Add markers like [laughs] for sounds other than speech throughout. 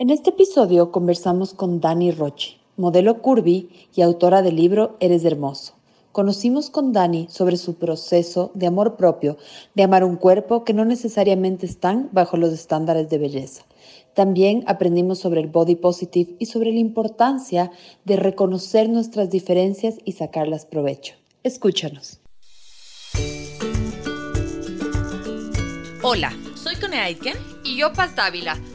En este episodio conversamos con Dani Rochi, modelo curvy y autora del libro Eres Hermoso. Conocimos con Dani sobre su proceso de amor propio, de amar un cuerpo que no necesariamente están bajo los estándares de belleza. También aprendimos sobre el body positive y sobre la importancia de reconocer nuestras diferencias y sacarlas provecho. Escúchanos. Hola, soy Cone y yo Paz Dávila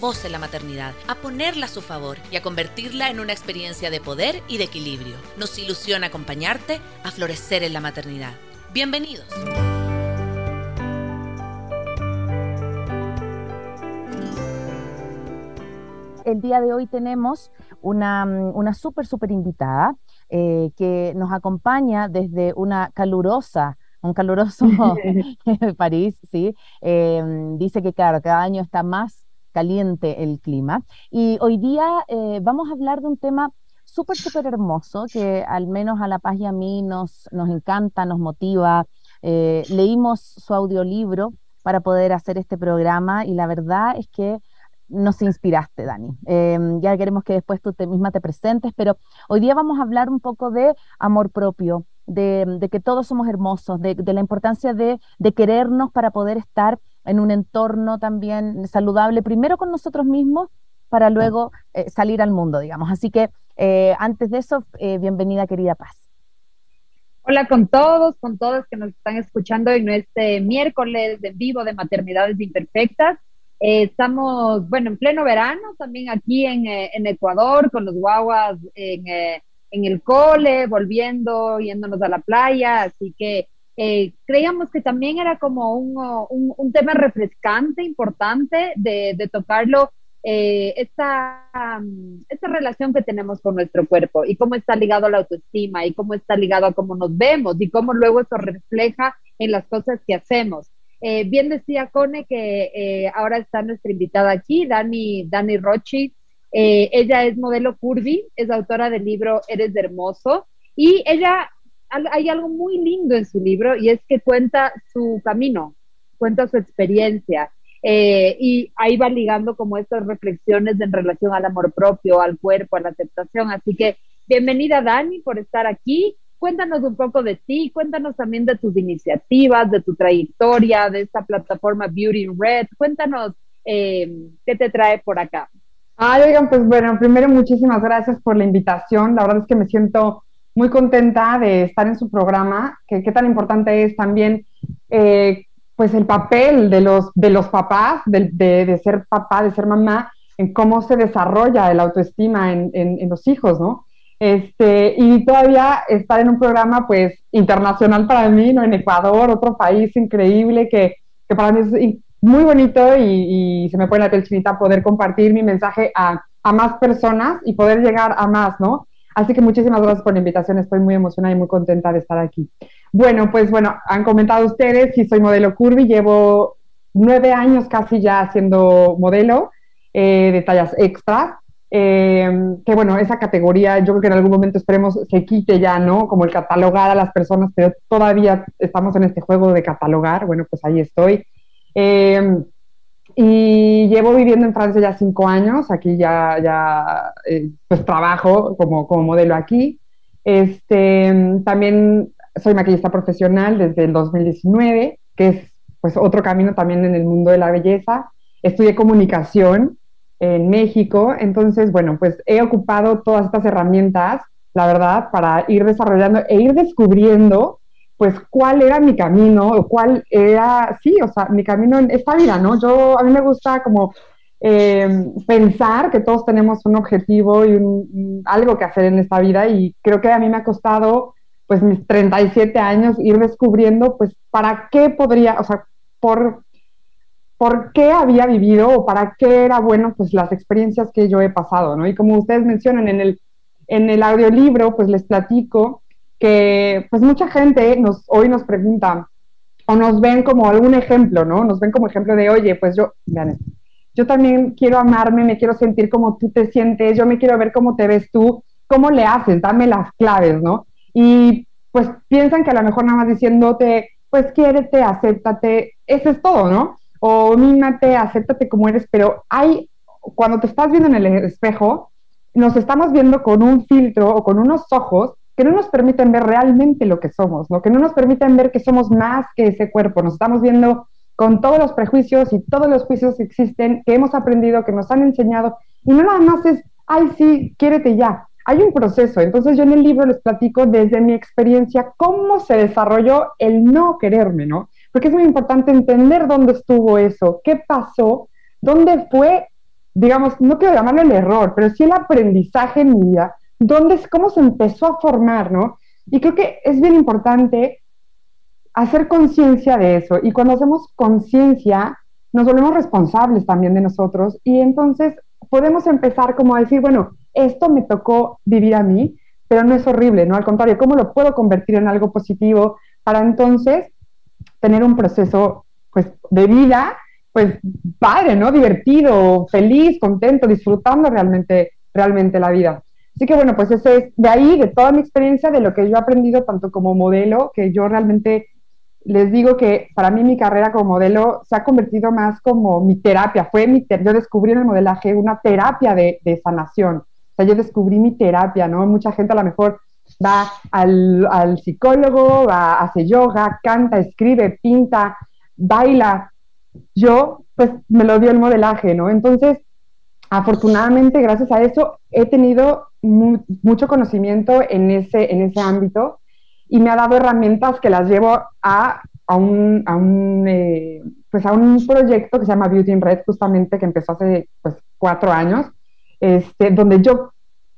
voz en la maternidad, a ponerla a su favor y a convertirla en una experiencia de poder y de equilibrio. Nos ilusiona acompañarte a florecer en la maternidad. Bienvenidos. El día de hoy tenemos una, una súper, súper invitada eh, que nos acompaña desde una calurosa un caluroso [laughs] [laughs] París, sí. Eh, dice que, claro, cada año está más caliente el clima. Y hoy día eh, vamos a hablar de un tema súper, súper hermoso que al menos a La Paz y a mí nos, nos encanta, nos motiva. Eh, leímos su audiolibro para poder hacer este programa y la verdad es que nos inspiraste, Dani. Em, ya queremos que después tú te misma te presentes, pero hoy día vamos a hablar un poco de amor propio, de, que todos somos hermosos, de, la importancia de, querernos para poder estar en un entorno también saludable, primero con nosotros mismos, para luego eh, salir al mundo, digamos. Así que eh, antes de eso, eh, bienvenida querida Paz. Hola con todos, con todas que nos están escuchando en este miércoles de vivo de Maternidades Imperfectas. estamos, bueno, en pleno verano, también aquí en, en Ecuador, con los guaguas en, en el cole, volviendo, yéndonos a la playa, así que eh, creíamos que también era como un, un, tema refrescante, importante de, de tocarlo, eh, esta, esta relación que tenemos con nuestro cuerpo y cómo está ligado a la autoestima y cómo está ligado a cómo nos vemos y cómo luego eso refleja en las cosas que hacemos. Eh, bien decía Cone que eh, ahora está nuestra invitada aquí, Dani, Dani Rochi. ella es modelo curvy, es autora del libro Eres Hermoso y ella hay algo muy lindo en su libro y es que cuenta su camino, cuenta su experiencia. Eh, y ahí va ligando como estas reflexiones en relación al amor propio, al cuerpo, a la aceptación. Así que bienvenida Dani por estar aquí. Cuéntanos un poco de ti, cuéntanos también de tus iniciativas, de tu trayectoria, de esta plataforma Beauty Red. Cuéntanos eh, qué te trae por acá. Ah, oigan, pues bueno, primero muchísimas gracias por la invitación. La verdad es que me siento muy contenta de estar en su programa, que qué tan importante es también eh, pues el papel de los, de los papás, de, de, ser papá, de ser mamá, en cómo se desarrolla el autoestima en, en, los hijos, ¿no? Este, y todavía estar en un programa pues internacional para mí, ¿no? En Ecuador, otro país increíble que, que para mí es muy bonito y, y, se me pone la piel chinita poder compartir mi mensaje a, a más personas y poder llegar a más, ¿no? Así que muchísimas gracias por la invitación, estoy muy emocionada y muy contenta de estar aquí. Bueno, pues bueno, han comentado ustedes, sí soy modelo curvy, llevo nueve años casi ya siendo modelo eh, de tallas extra, eh, que bueno, esa categoría yo creo que en algún momento esperemos se quite ya, ¿no? Como el catalogar a las personas, pero todavía estamos en este juego de catalogar, bueno, pues ahí estoy. Eh, y llevo viviendo en Francia ya cinco años, aquí ya, ya eh, pues trabajo como, como modelo aquí. Este, también soy maquillista profesional desde el 2019, que es pues otro camino también en el mundo de la belleza. Estudié comunicación en México, entonces, bueno, pues he ocupado todas estas herramientas, la verdad, para ir desarrollando e ir descubriendo pues cuál era mi camino, o cuál era, sí, o sea, mi camino en esta vida, ¿no? Yo, a mí me gusta como eh, pensar que todos tenemos un objetivo y un, algo que hacer en esta vida y creo que a mí me ha costado, pues, mis 37 años ir descubriendo, pues, para qué podría, o sea, por por qué había vivido o para qué era bueno pues las experiencias que yo he pasado, ¿no? Y como ustedes mencionan en el, en el audiolibro, pues les platico que pues mucha gente nos, hoy nos pregunta o nos ven como algún ejemplo, ¿no? Nos ven como ejemplo de, oye, pues yo, vean yo también quiero amarme, me quiero sentir como tú te sientes, yo me quiero ver cómo te ves tú, cómo le haces, dame las claves, ¿no? Y pues piensan que a lo mejor nada más diciéndote, pues quiérete, acéptate, eso es todo, ¿no? O mímate, acéptate como eres, pero hay, cuando te estás viendo en el espejo, nos estamos viendo con un filtro o con unos ojos que no nos permiten ver realmente lo que somos, ¿no? que no nos permiten ver que somos más que ese cuerpo, nos estamos viendo con todos los prejuicios y todos los juicios que existen, que hemos aprendido, que nos han enseñado, y no nada más es, ay, sí, quiérete ya. Hay un proceso, entonces yo en el libro les platico desde mi experiencia cómo se desarrolló el no quererme, ¿no? Porque es muy importante entender dónde estuvo eso, qué pasó, dónde fue, digamos, no quiero llamarlo el error, pero sí el aprendizaje en mi vida dónde, cómo se empezó a formar, ¿no? Y creo que es bien importante hacer conciencia de eso. Y cuando hacemos conciencia, nos volvemos responsables también de nosotros y entonces podemos empezar como a decir, bueno, esto me tocó vivir a mí, pero no es horrible, ¿no? Al contrario, ¿cómo lo puedo convertir en algo positivo para entonces tener un proceso, pues, de vida, pues, padre, ¿no? Divertido, feliz, contento, disfrutando realmente, realmente la vida. Así que bueno, pues ese es de ahí, de toda mi experiencia, de lo que yo he aprendido tanto como modelo, que yo realmente les digo que para mí mi carrera como modelo se ha convertido más como mi terapia, fue mi yo descubrí en el modelaje una terapia de, de, sanación, o sea, yo descubrí mi terapia, ¿no? Mucha gente a lo mejor va al, al psicólogo, va, hace yoga, canta, escribe, pinta, baila, yo pues me lo dio el modelaje, ¿no? Entonces, afortunadamente, gracias a eso, he tenido mucho conocimiento en ese, en ese ámbito y me ha dado herramientas que las llevo a, a un, a un, eh, pues a un proyecto que se llama Beauty in Red, justamente que empezó hace pues, cuatro años, este, donde yo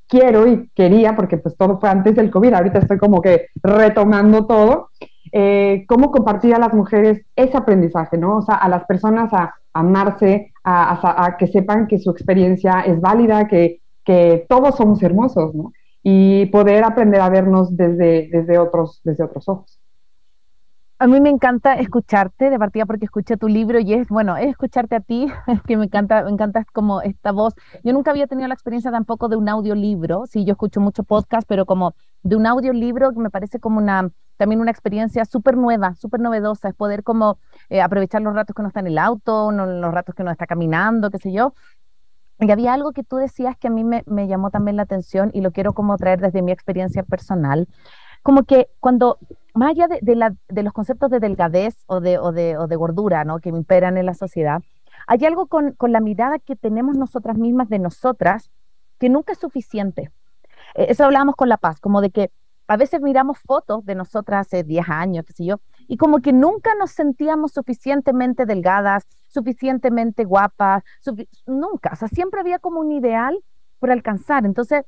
quiero y quería, porque pues todo fue antes del COVID, ahorita estoy como que retomando todo, eh, cómo compartir a las mujeres ese aprendizaje, ¿no? O sea, a las personas a, amarse, a, a, que sepan que su experiencia es válida, que que todos somos hermosos, ¿no? Y poder aprender a vernos desde, desde, otros, desde otros ojos. A mí me encanta escucharte de partida porque escuché tu libro y es, bueno, es escucharte a ti, [laughs] que me encanta, me encanta como esta voz. Yo nunca había tenido la experiencia tampoco de un audiolibro, sí, yo escucho mucho podcast, pero como de un audiolibro que me parece como una, también una experiencia súper nueva, súper novedosa, es poder como eh, aprovechar los ratos que uno está en el auto, los ratos que uno está caminando, qué sé yo, y había algo que tú decías que a mí me, llamó también la atención y lo quiero como traer desde mi experiencia personal, como que cuando, más allá de, los conceptos de delgadez o de, gordura ¿no? que imperan en la sociedad, hay algo con, con, la mirada que tenemos nosotras mismas de nosotras que nunca es suficiente. Eh, eso hablábamos con La Paz, como de que a veces miramos fotos de nosotras hace 10 años, qué sé yo, y como que nunca nos sentíamos suficientemente delgadas, suficientemente guapas, nunca, o sea, siempre había como un ideal por alcanzar. Entonces,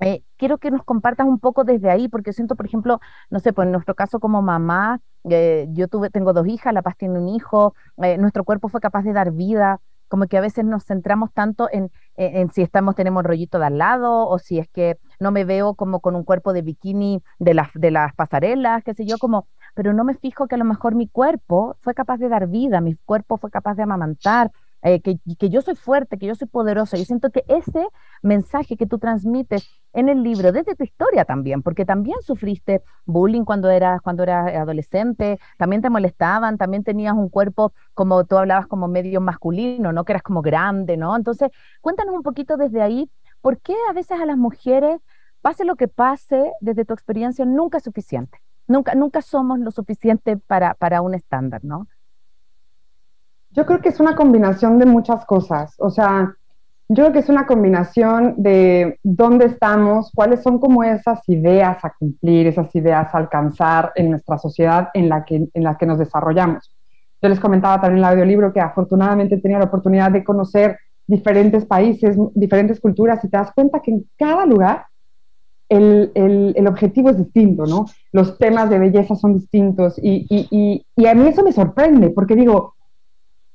eh, quiero que nos compartas un poco desde ahí, porque siento, por ejemplo, no sé, pues en nuestro caso como mamá, eh, yo tuve, tengo dos hijas, La Paz tiene un hijo, eh, nuestro cuerpo fue capaz de dar vida, como que a veces nos centramos tanto en, en, si estamos, tenemos rollito de al lado, o si es que no me veo como con un cuerpo de bikini de las, de las pasarelas, qué sé yo, como pero no me fijo que a lo mejor mi cuerpo fue capaz de dar vida, mi cuerpo fue capaz de amamantar, eh, que, que, yo soy fuerte, que yo soy poderosa. Yo siento que ese mensaje que tú transmites en el libro, desde tu historia también, porque también sufriste bullying cuando eras, cuando eras adolescente, también te molestaban, también tenías un cuerpo, como tú hablabas, como medio masculino, ¿no? Que eras como grande, ¿no? Entonces, cuéntanos un poquito desde ahí, ¿por qué a veces a las mujeres, pase lo que pase, desde tu experiencia, nunca es suficiente? nunca, nunca somos lo suficiente para, para un estándar, ¿no? Yo creo que es una combinación de muchas cosas. O sea, yo creo que es una combinación de dónde estamos, cuáles son como esas ideas a cumplir, esas ideas a alcanzar en nuestra sociedad en la que, en la que nos desarrollamos. Yo les comentaba también en el audiolibro que afortunadamente tenía la oportunidad de conocer diferentes países, diferentes culturas y te das cuenta que en cada lugar el, el, el, objetivo es distinto, ¿no? Los temas de belleza son distintos y, y, y, a mí eso me sorprende porque digo,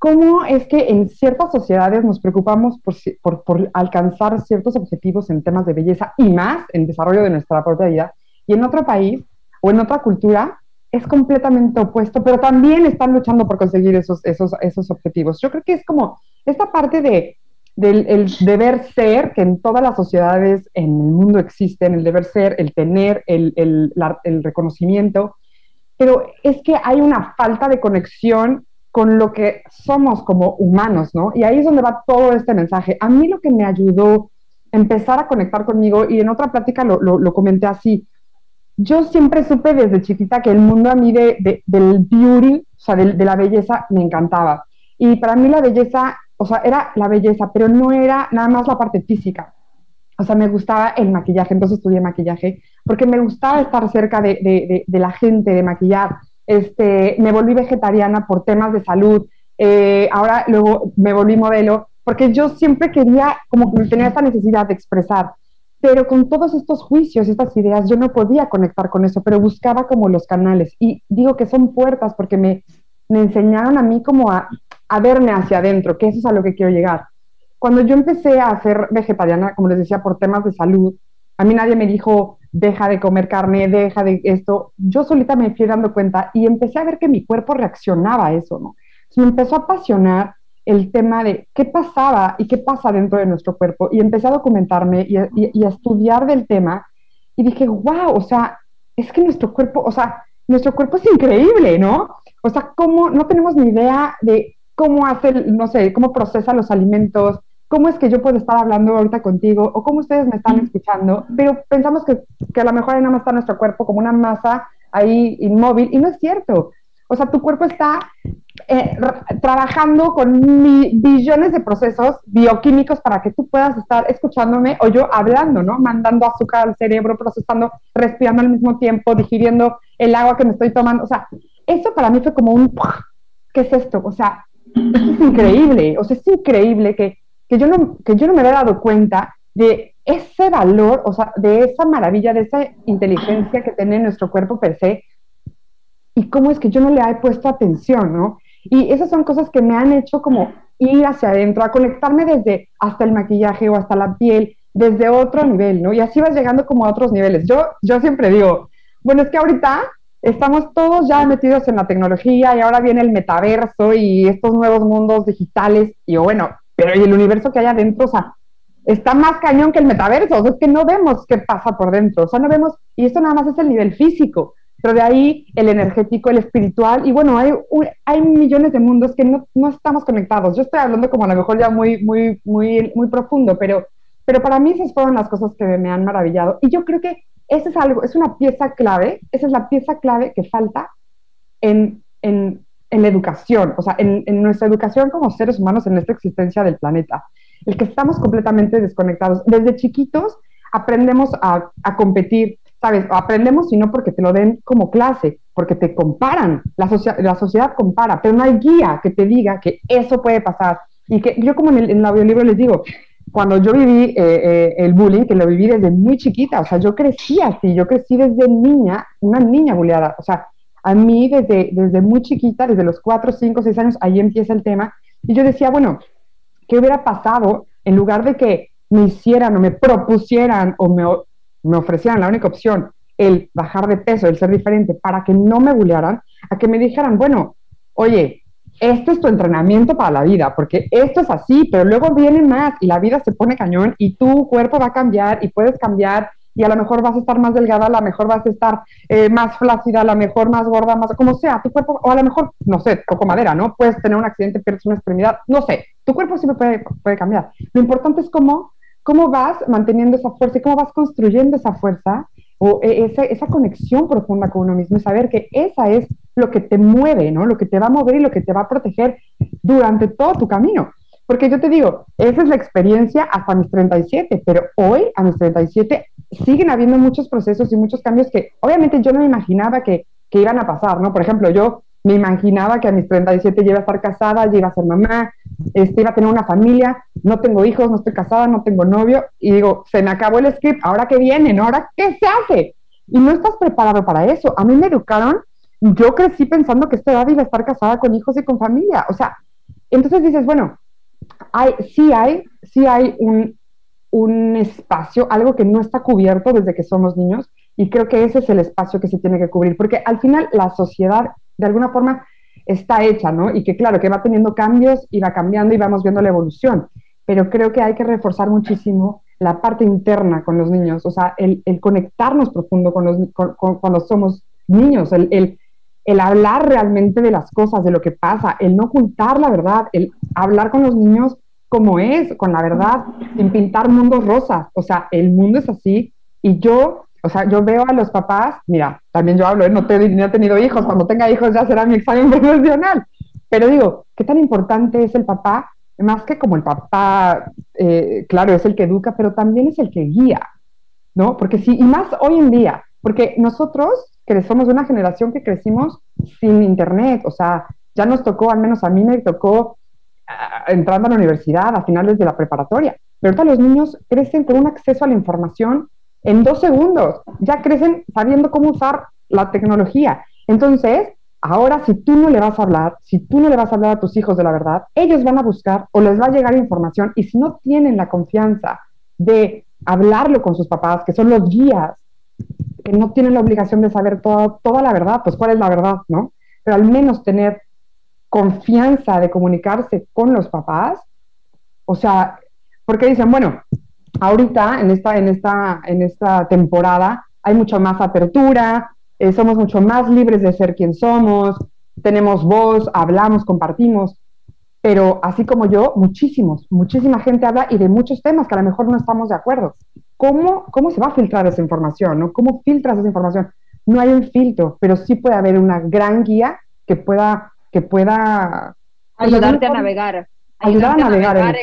cómo es que en ciertas sociedades nos preocupamos por, por, alcanzar ciertos objetivos en temas de belleza y más en desarrollo de nuestra propia vida, y en otro país o en otra cultura es completamente opuesto, pero también están luchando por conseguir esos, esos, esos objetivos. Yo creo que es como esta parte de, del el deber ser, que en todas las sociedades en el mundo existen, el deber ser, el tener, el, el, el reconocimiento, pero es que hay una falta de conexión con lo que somos como humanos, ¿no? Y ahí es donde va todo este mensaje. A mí lo que me ayudó empezar a conectar conmigo, y en otra plática lo, comenté así, yo siempre supe desde chiquita que el mundo a mí de, del beauty, o sea, de, la belleza, me encantaba. Y para mí la belleza, o sea, era la belleza, pero no era nada más la parte física. O sea, me gustaba el maquillaje, entonces estudié maquillaje, porque me gustaba estar cerca de la gente, de maquillar este, me volví vegetariana por temas de salud, eh, ahora luego me volví modelo, porque yo siempre quería, como que tenía esta necesidad de expresar, pero con todos estos juicios, estas ideas, yo no podía conectar con eso, pero buscaba como los canales. Y digo que son puertas porque me, me enseñaron a mí como a, a verme hacia adentro, que eso es a lo que quiero llegar. Cuando yo empecé a ser vegetariana, como les decía, por temas de salud, a mí nadie me dijo, deja de comer carne, deja de esto. Yo solita me fui dando cuenta y empecé a ver que mi cuerpo reaccionaba a eso, ¿no? me empezó a apasionar el tema de qué pasaba y qué pasa dentro de nuestro cuerpo y empecé a documentarme y a, estudiar del tema y dije, wow, o sea, es que nuestro cuerpo, o sea, nuestro cuerpo es increíble, ¿no? O sea, cómo no tenemos ni idea de cómo hace, no sé, cómo procesa los alimentos, cómo es que yo puedo estar hablando ahorita contigo o cómo ustedes me están escuchando, pero pensamos que, que a lo mejor ahí nada más está nuestro cuerpo como una masa ahí inmóvil y no es cierto. O sea, tu cuerpo está eh, trabajando con billones de procesos bioquímicos para que tú puedas estar escuchándome o yo hablando, ¿no? Mandando azúcar al cerebro, procesando, respirando al mismo tiempo, digiriendo el agua que me estoy tomando. O sea, eso para mí fue como un... ¿Qué es esto? O sea, es increíble. O sea, es increíble que que yo no, que yo no me había dado cuenta de ese valor, o sea, de esa maravilla, de esa inteligencia que tiene nuestro cuerpo per se, y cómo es que yo no le he puesto atención, ¿no? Y esas son cosas que me han hecho como ir hacia adentro, a conectarme desde hasta el maquillaje o hasta la piel, desde otro nivel, ¿no? Y así vas llegando como a otros niveles. Yo, yo siempre digo, bueno, es que ahorita estamos todos ya metidos en la tecnología y ahora viene el metaverso y estos nuevos mundos digitales y bueno, pero y el universo que hay adentro, o sea, está más cañón que el metaverso, o sea, es que no vemos qué pasa por dentro, o sea, no vemos, y esto nada más es el nivel físico, pero de ahí el energético, el espiritual, y bueno, hay, hay millones de mundos que no, no, estamos conectados. Yo estoy hablando como a lo mejor ya muy, muy, muy, muy profundo, pero, pero para mí esas fueron las cosas que me han maravillado. Y yo creo que esa es algo, es una pieza clave, esa es la pieza clave que falta en, en en la educación, o sea, en, nuestra educación como seres humanos en esta existencia del planeta. El que estamos completamente desconectados. Desde chiquitos aprendemos a, competir, ¿sabes? Aprendemos y no porque te lo den como clase, porque te comparan, la, la sociedad compara, pero no hay guía que te diga que eso puede pasar. Y que yo como en el, en audiolibro les digo, cuando yo viví eh, eh, el bullying, que lo viví desde muy chiquita, o sea, yo crecí así, yo crecí desde niña, una niña bulleada, o sea, a mí desde, desde muy chiquita, desde los 4, 5, 6 años, ahí empieza el tema. Y yo decía, bueno, ¿qué hubiera pasado en lugar de que me hicieran o me propusieran o me, me ofrecieran la única opción, el bajar de peso, el ser diferente, para que no me bullearan, a que me dijeran, bueno, oye, este es tu entrenamiento para la vida, porque esto es así, pero luego viene más y la vida se pone cañón y tu cuerpo va a cambiar y puedes cambiar y a lo mejor vas a estar más delgada, a lo mejor vas a estar eh, más flácida, a lo mejor más gorda, más como sea, tu cuerpo, o a lo mejor, no sé, toco madera, ¿no? Puedes tener un accidente, pierdes una extremidad, no sé, tu cuerpo siempre puede, puede cambiar. Lo importante es cómo, cómo vas manteniendo esa fuerza y cómo vas construyendo esa fuerza o e, esa, esa conexión profunda con uno mismo y saber que esa es lo que te mueve, ¿no? Lo que te va a mover y lo que te va a proteger durante todo tu camino. Porque yo te digo, esa es la experiencia hasta mis 37, pero hoy, a mis 37, siguen habiendo muchos procesos y muchos cambios que obviamente yo no me imaginaba que, que iban a pasar, ¿no? Por ejemplo, yo me imaginaba que a mis 37 ya iba a estar casada, ya iba a ser mamá, este, iba a tener una familia, no tengo hijos, no estoy casada, no tengo novio, y digo, se me acabó el script, ¿ahora qué viene? ¿Ahora qué se hace? Y no estás preparado para eso. A mí me educaron, yo crecí pensando que esta edad iba a estar casada con hijos y con familia. O sea, Entonces dices, bueno, hay, sí hay, sí hay un, un espacio, algo que no está cubierto desde que somos niños, y creo que ese es el espacio que se tiene que cubrir, porque al final la sociedad, de alguna forma, está hecha, ¿no? Y que claro, que va teniendo cambios y va cambiando y vamos viendo la evolución, pero creo que hay que reforzar muchísimo la parte interna con los niños, o sea, el, conectarnos profundo con los, cuando somos niños, el, el, hablar realmente de las cosas, de lo que pasa, el no ocultar la verdad, el hablar con los niños como es, con la verdad, sin pintar mundos rosas, o sea, el mundo es así y yo o sea, yo veo a los papás, mira, también yo hablo, ¿eh? no, te, he tenido hijos, cuando tenga hijos ya será mi examen [laughs] profesional, pero digo, ¿qué tan importante es el papá? Más que como el papá, eh, claro, es el que educa, pero también es el que guía, ¿no? Porque sí, y más hoy en día, porque nosotros que somos de una generación que crecimos sin internet, o sea, ya nos tocó, al menos a mí me tocó entrando a la universidad a finales de la preparatoria, pero ahorita los niños crecen con un acceso a la información en dos segundos. Ya crecen sabiendo cómo usar la tecnología. Entonces, ahora si tú no le vas a hablar, si tú no le vas a hablar a tus hijos de la verdad, ellos van a buscar o les va a llegar información y si no tienen la confianza de hablarlo con sus papás, que son los guías, que no tienen la obligación de saber toda, toda la verdad, pues cuál es la verdad, ¿no? Pero al menos tener confianza de comunicarse con los papás, o sea, porque dicen, bueno, ahorita, en esta, en esta, en esta temporada, hay mucha más apertura, eh, somos mucho más libres de ser quien somos, tenemos voz, hablamos, compartimos, pero así como yo, muchísimos, muchísima gente habla y de muchos temas que a lo mejor no estamos de acuerdo. ¿Cómo, cómo se va a filtrar esa información? ¿no? ¿Cómo filtras esa información? No hay un filtro, pero sí puede haber una gran guía que pueda... Que pueda ayudarte a navegar. Ayudar a navegar.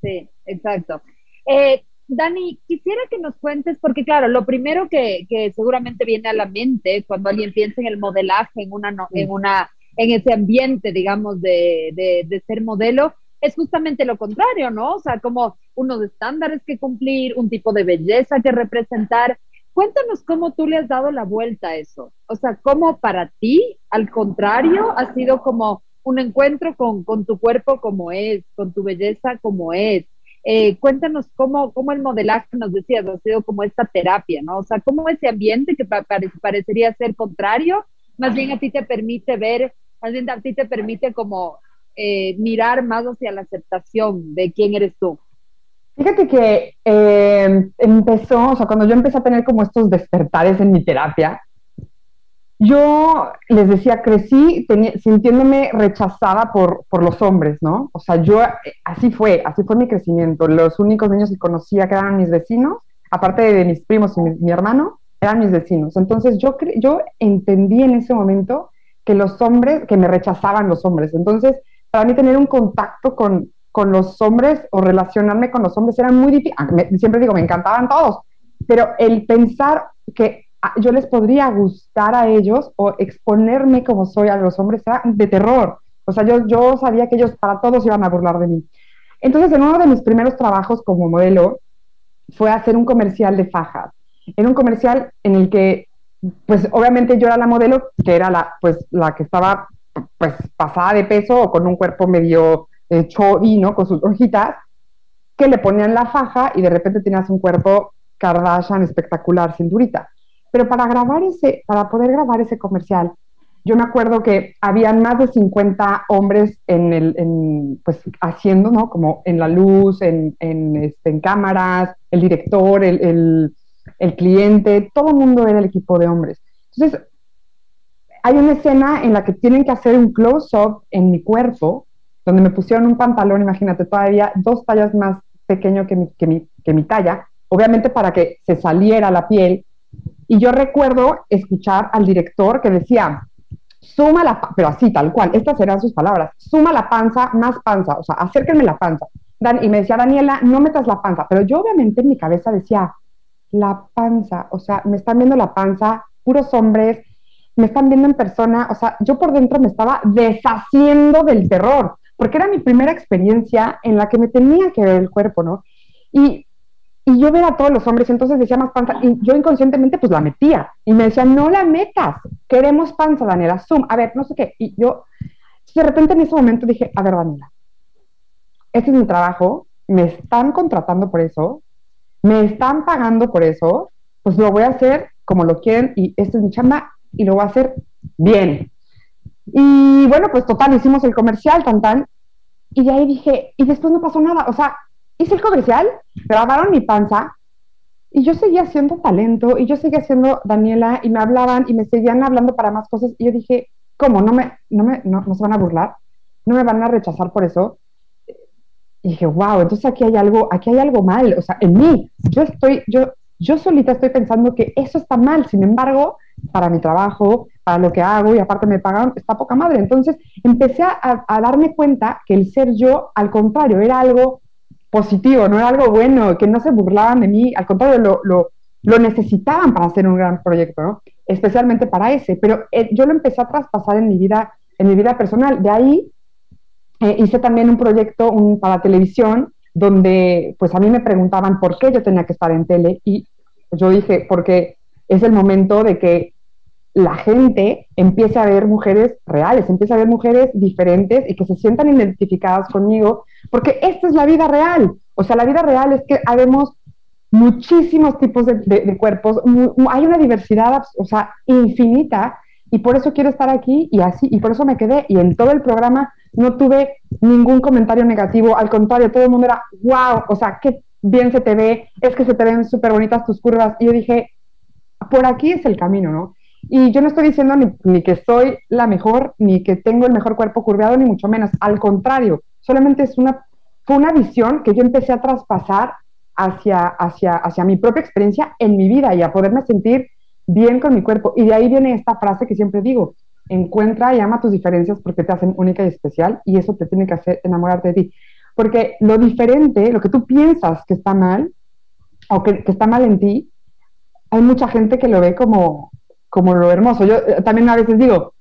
sí, exacto. Eh, Dani, quisiera que nos cuentes, porque claro, lo primero que, seguramente viene a la mente cuando alguien piensa en el modelaje, en una, en una, en ese ambiente, digamos, de, de, ser modelo, es justamente lo contrario, ¿no? O sea, como unos estándares que cumplir, un tipo de belleza que representar. Cuéntanos cómo tú le has dado la vuelta a eso. O sea, cómo para ti, al contrario, ha sido como un encuentro con, con tu cuerpo como es, con tu belleza como es, eh, cuéntanos cómo, cómo el modelaje, nos decías, ha sido como esta terapia, ¿no? O sea, cómo ese ambiente que parecería ser contrario, más bien a ti te permite ver, más bien a ti te permite como eh, mirar más hacia la aceptación de quién eres tú. Fíjate que eh, empezó, o sea, cuando yo empecé a tener como estos despertares en mi terapia, yo les decía, crecí sintiéndome rechazada por, por, los hombres, ¿no? O sea, yo, así fue, así fue mi crecimiento. Los únicos niños que conocía que eran mis vecinos, aparte de mis primos y mi, hermano, eran mis vecinos. Entonces yo, yo entendí en ese momento que los hombres, que me rechazaban los hombres. Entonces, para mí tener un contacto con, con los hombres o relacionarme con los hombres era muy difícil. Ah, siempre digo, me encantaban todos, pero el pensar que yo les podría gustar a ellos o exponerme como soy a los hombres era de terror. O sea, yo, yo sabía que ellos para todos iban a burlar de mí. Entonces, en uno de mis primeros trabajos como modelo fue hacer un comercial de fajas. Era un comercial en el que, pues obviamente yo era la modelo, que era la, pues, la que estaba pues pasada de peso o con un cuerpo medio eh, ¿no? Con sus hojitas, que le ponían la faja y de repente tenías un cuerpo Kardashian espectacular, cinturita. Pero para grabar ese, para poder grabar ese comercial, yo me acuerdo que habían más de 50 hombres en el, pues haciendo, ¿no? Como en la luz, en, en, este, en cámaras, el director, el, el, el, cliente, todo el mundo era el equipo de hombres. Entonces, hay una escena en la que tienen que hacer un close-up en mi cuerpo, donde me pusieron un pantalón, imagínate, todavía dos tallas más pequeño que mi, que mi, que mi talla, obviamente para que se saliera la piel y yo recuerdo escuchar al director que decía, suma la, pero así, tal cual, estas eran sus palabras, suma la panza, más panza, o sea, acérquenme la panza. y me decía, Daniela, no metas la panza, pero yo obviamente en mi cabeza decía, la panza, o sea, me están viendo la panza, puros hombres, me están viendo en persona, o sea, yo por dentro me estaba deshaciendo del terror, porque era mi primera experiencia en la que me tenía que ver el cuerpo, ¿no? Y yo veía a todos los hombres, entonces decía más panza, y yo inconscientemente pues la metía, y me decía, no la metas, queremos panza, Daniela, zoom, a ver, no sé qué, y yo, de repente en ese momento dije, a ver, Daniela, este es mi trabajo, me están contratando por eso, me están pagando por eso, pues lo voy a hacer como lo quieren y esta es mi chamba y lo voy a hacer bien. Y bueno, pues total, hicimos el comercial, tan tan, y de ahí dije, y después no pasó nada, o sea, hice el comercial, grabaron mi panza, y yo seguía haciendo talento, y yo seguía haciendo Daniela, y me hablaban, y me seguían hablando para más cosas, y yo dije, ¿cómo? ¿No, me, no, me, no, no se van a burlar? ¿No me van a rechazar por eso? Y dije, wow, entonces aquí hay algo, aquí hay algo mal, o sea, en mí, yo estoy, yo, yo solita estoy pensando que eso está mal, sin embargo, para mi trabajo, para lo que hago y aparte me pagan, está poca madre. Entonces empecé a, darme cuenta que el ser yo, al contrario, era algo positivo, no era algo bueno, que no se burlaban de mí, al contrario, lo, necesitaban para hacer un gran proyecto, ¿no? especialmente para ese, pero eh, yo lo empecé a traspasar en mi vida, en mi vida personal. De ahí eh, hice también un proyecto un, para televisión donde pues a mí me preguntaban por qué yo tenía que estar en tele y yo dije, porque es el momento de que la gente empiece a ver mujeres reales, empiece a ver mujeres diferentes y que se sientan identificadas conmigo, porque esta es la vida real. O sea, la vida real es que habemos muchísimos tipos de, cuerpos, hay una diversidad, o sea, infinita, y por eso quiero estar aquí y así, y por eso me quedé, y en todo el programa no tuve ningún comentario negativo, al contrario, todo el mundo era, wow, o sea, qué bien se te ve, es que se te ven súper bonitas tus curvas, y yo dije, por aquí es el camino, ¿no? Y yo no estoy diciendo ni, que soy la mejor, ni que tengo el mejor cuerpo curveado, ni mucho menos. Al contrario, solamente es una, fue una visión que yo empecé a traspasar hacia, hacia, hacia mi propia experiencia en mi vida y a poderme sentir bien con mi cuerpo. Y de ahí viene esta frase que siempre digo, encuentra y ama tus diferencias porque te hacen única y especial y eso te tiene que hacer enamorarte de ti. Porque lo diferente, lo que tú piensas que está mal o que, está mal en ti, hay mucha gente que lo ve como, como lo hermoso. Yo eh, también a veces digo,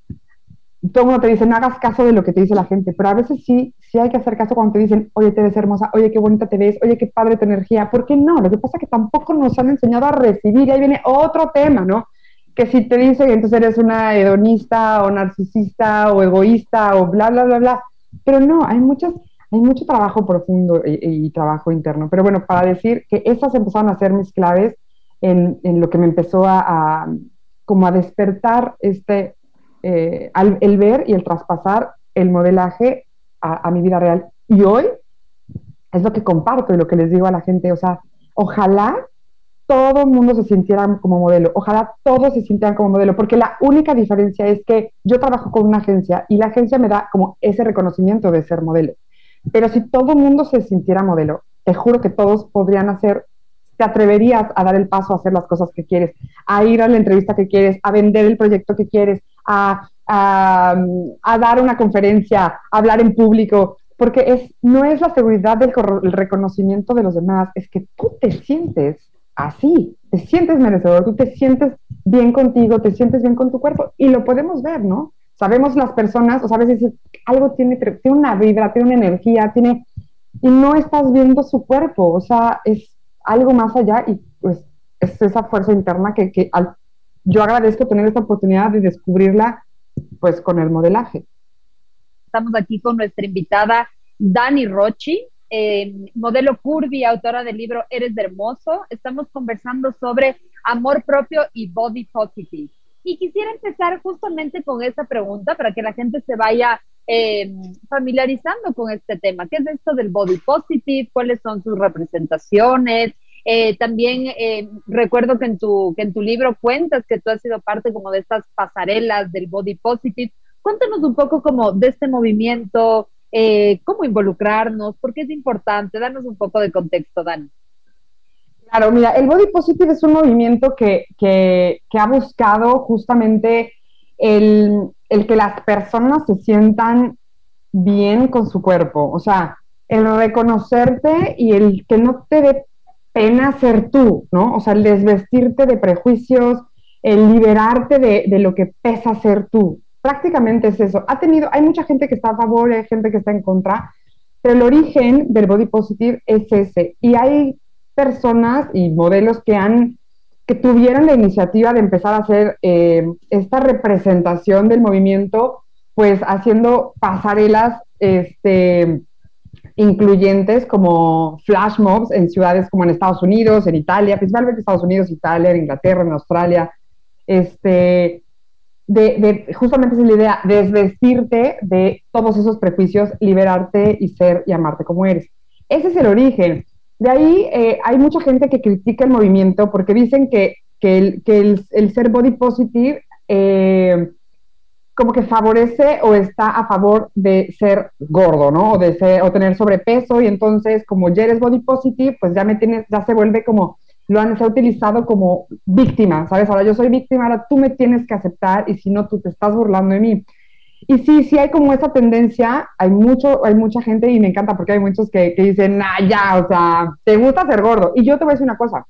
todo mundo te dice, no hagas caso de lo que te dice la gente, pero a veces sí, sí hay que hacer caso cuando te dicen, oye, te ves hermosa, oye, qué bonita te ves, oye, qué padre tu energía. ¿Por qué no? Lo que pasa es que tampoco nos han enseñado a recibir, y ahí viene otro tema, ¿no? Que si te dicen, entonces eres una hedonista o narcisista o egoísta o bla, bla, bla, bla. Pero no, hay muchas, hay mucho trabajo profundo y, trabajo interno. Pero bueno, para decir que esas empezaron a ser mis claves en, en lo que me empezó a como a despertar este, eh, el ver y el traspasar el modelaje a, mi vida real. Y hoy es lo que comparto y lo que les digo a la gente, o sea, ojalá todo el mundo se sintiera como modelo, ojalá todos se sintieran como modelo, porque la única diferencia es que yo trabajo con una agencia y la agencia me da como ese reconocimiento de ser modelo. Pero si todo el mundo se sintiera modelo, te juro que todos podrían hacer te atreverías a dar el paso a hacer las cosas que quieres, a ir a la entrevista que quieres, a vender el proyecto que quieres, a, dar una conferencia, a hablar en público, porque es, no es la seguridad del reconocimiento de los demás, es que tú te sientes así, te sientes merecedor, tú te sientes bien contigo, te sientes bien con tu cuerpo y lo podemos ver, ¿no? Sabemos las personas, o sea, a veces algo tiene, tiene una vibra, tiene una energía, tiene, y no estás viendo su cuerpo, o sea, es, algo más allá y pues es esa fuerza interna que, que yo agradezco tener esta oportunidad de descubrirla pues con el modelaje. Estamos aquí con nuestra invitada Dani Rochi, eh, modelo curvy, autora del libro Eres Hermoso. Estamos conversando sobre amor propio y body positive. Y quisiera empezar justamente con esta pregunta para que la gente se vaya eh, familiarizando con este tema. ¿Qué es esto del body positive? ¿Cuáles son sus representaciones? Eh, también eh, recuerdo que en, tu, que en tu libro cuentas que tú has sido parte como de estas pasarelas del body positive. Cuéntanos un poco como de este movimiento, cómo involucrarnos, por qué es importante. Danos un poco de contexto, Dan. Claro, mira, el body positive es un movimiento que, que, que ha buscado justamente el, el que las personas se sientan bien con su cuerpo, o sea, el reconocerte y el que no te dé pena ser tú, ¿no? O sea, el desvestirte de prejuicios, el liberarte de, de, lo que pesa ser tú. Prácticamente es eso. Ha tenido, hay mucha gente que está a favor, hay gente que está en contra, pero el origen del body positive es ese. Y hay personas y modelos que han que tuvieron la iniciativa de empezar a hacer eh, esta representación del movimiento, pues haciendo pasarelas este, incluyentes como flash mobs en ciudades como en Estados Unidos, en Italia, principalmente Estados Unidos, Italia, en Inglaterra, en Australia. Este, de, justamente es la idea, desvestirte de todos esos prejuicios, liberarte y ser y amarte como eres. Ese es el origen. De ahí eh, hay mucha gente que critica el movimiento porque dicen que, el, el, ser body positive eh, como que favorece o está a favor de ser gordo, ¿no? O de ser, o tener sobrepeso y entonces como ya eres body positive, pues ya me tienes, ya se vuelve como, lo han, se ha utilizado como víctima, ¿sabes? Ahora yo soy víctima, ahora tú me tienes que aceptar y si no, tú te estás burlando de mí. Y sí, sí hay como esa tendencia, hay mucho, hay mucha gente y me encanta porque hay muchos que, que dicen, ah, ya, o sea, te gusta ser gordo. Y yo te voy a decir una cosa,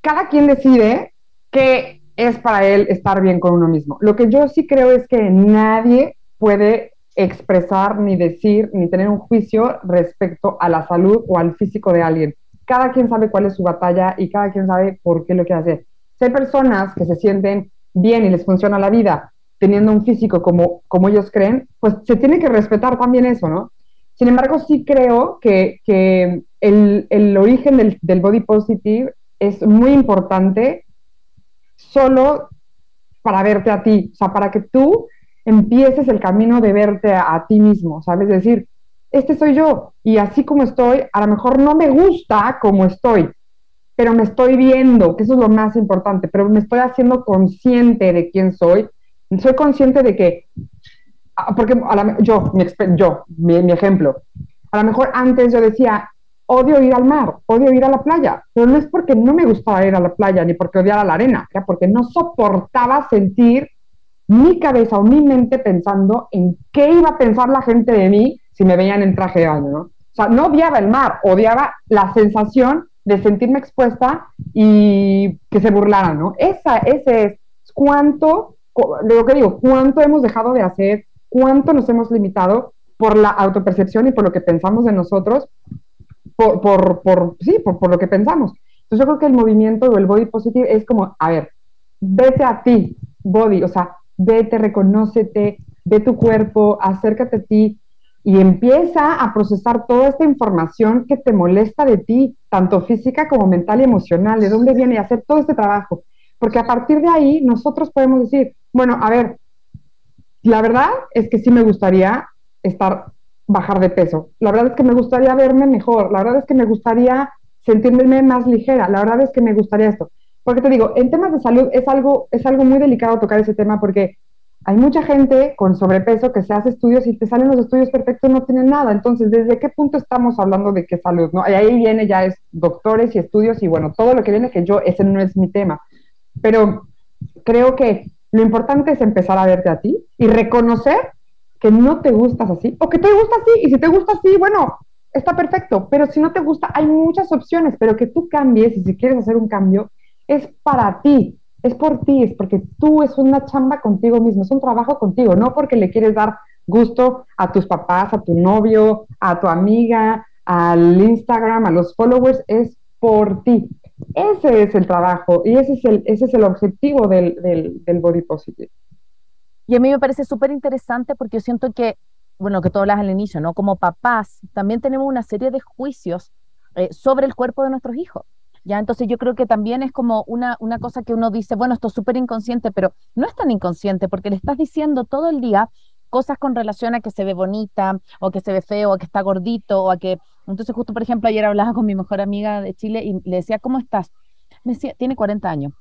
cada quien decide que es para él estar bien con uno mismo. Lo que yo sí creo es que nadie puede expresar, ni decir, ni tener un juicio respecto a la salud o al físico de alguien. Cada quien sabe cuál es su batalla y cada quien sabe por qué lo quiere hacer. Si hay personas que se sienten bien y les funciona la vida teniendo un físico como, como ellos creen, pues se tiene que respetar también eso, ¿no? Sin embargo, sí creo que, el, el, origen del body positive es muy importante solo para verte a ti, o sea, para que tú empieces el camino de verte a, ti mismo, ¿sabes? Es decir, este soy yo y así como estoy, a lo mejor no me gusta como estoy, pero me estoy viendo, que eso es lo más importante, pero me estoy haciendo consciente de quién soy, soy consciente de que, ah, porque yo, mi, yo mi ejemplo, a lo mejor antes yo decía, odio ir al mar, odio ir a la playa, pero no es porque no me gustaba ir a la playa ni porque odiara la arena, era porque no soportaba sentir mi cabeza o mi mente pensando en qué iba a pensar la gente de mí si me veían en traje de baño, ¿no? O sea, no odiaba el mar, odiaba la sensación de sentirme expuesta y que se burlaran, ¿no? Esa, ese es cuánto, lo que digo, cuánto hemos dejado de hacer, cuánto nos hemos limitado por la autopercepción y por lo que pensamos de nosotros por, por, por sí, por, por, lo que pensamos. Entonces yo creo que el movimiento o el body positive es como, a ver, vete a ti, body, o sea, vete, reconócete, ve tu cuerpo, acércate a ti y empieza a procesar toda esta información que te molesta de ti, tanto física como mental y emocional, de dónde viene y hacer todo este trabajo. Porque a partir de ahí nosotros podemos decir, bueno, a ver, la verdad es que sí me gustaría estar bajar de peso. La verdad es que me gustaría verme mejor, la verdad es que me gustaría sentirme más ligera, la verdad es que me gustaría esto. Porque te digo, en temas de salud es algo, es algo muy delicado tocar ese tema porque hay mucha gente con sobrepeso que se hace estudios y te salen los estudios perfectos, no tienen nada. Entonces, ¿desde qué punto estamos hablando de qué salud? ¿no? Y ahí viene ya es doctores y estudios y bueno, todo lo que viene que yo, ese no es mi tema. Pero creo que lo importante es empezar a verte a ti y reconocer que no te gustas así o que te gusta así y si te gusta así, bueno, está perfecto, pero si no te gusta, hay muchas opciones, pero que tú cambies y si quieres hacer un cambio, es para ti, es por ti, es porque tú es una chamba contigo mismo, es un trabajo contigo, no porque le quieres dar gusto a tus papás, a tu novio, a tu amiga, al Instagram, a los followers, es por ti. Ese es el trabajo y ese es el, ese es el objetivo del, del, del body positive. Y a mí me parece súper interesante porque yo siento que, bueno, que tú hablas al inicio, ¿no? Como papás, también tenemos una serie de juicios eh, sobre el cuerpo de nuestros hijos. ¿Ya? Entonces yo creo que también es como una, una cosa que uno dice, bueno, esto es súper inconsciente, pero no es tan inconsciente porque le estás diciendo todo el día cosas con relación a que se ve bonita o que se ve feo o que está gordito o a que... Entonces justo, por ejemplo, ayer hablaba con mi mejor amiga de Chile y le decía, ¿cómo estás? Me decía, tiene 40 años.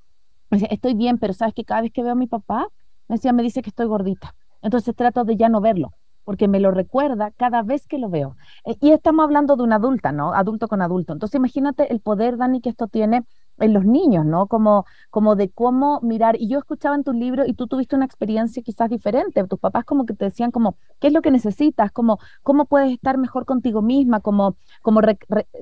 Me decía, estoy bien, pero sabes que cada vez que veo a mi papá, me decía, me dice que estoy gordita. Entonces trato de ya no verlo, porque me lo recuerda cada vez que lo veo. Eh, y estamos hablando de una adulta, ¿no? Adulto con adulto. Entonces imagínate el poder, Dani, que esto tiene en los niños, ¿no? Como, como de cómo mirar. Y yo escuchaba en tu libro y tú tuviste una experiencia quizás diferente. Tus papás como que te decían como, ¿qué es lo que necesitas? Como, ¿cómo puedes estar mejor contigo misma? Como, como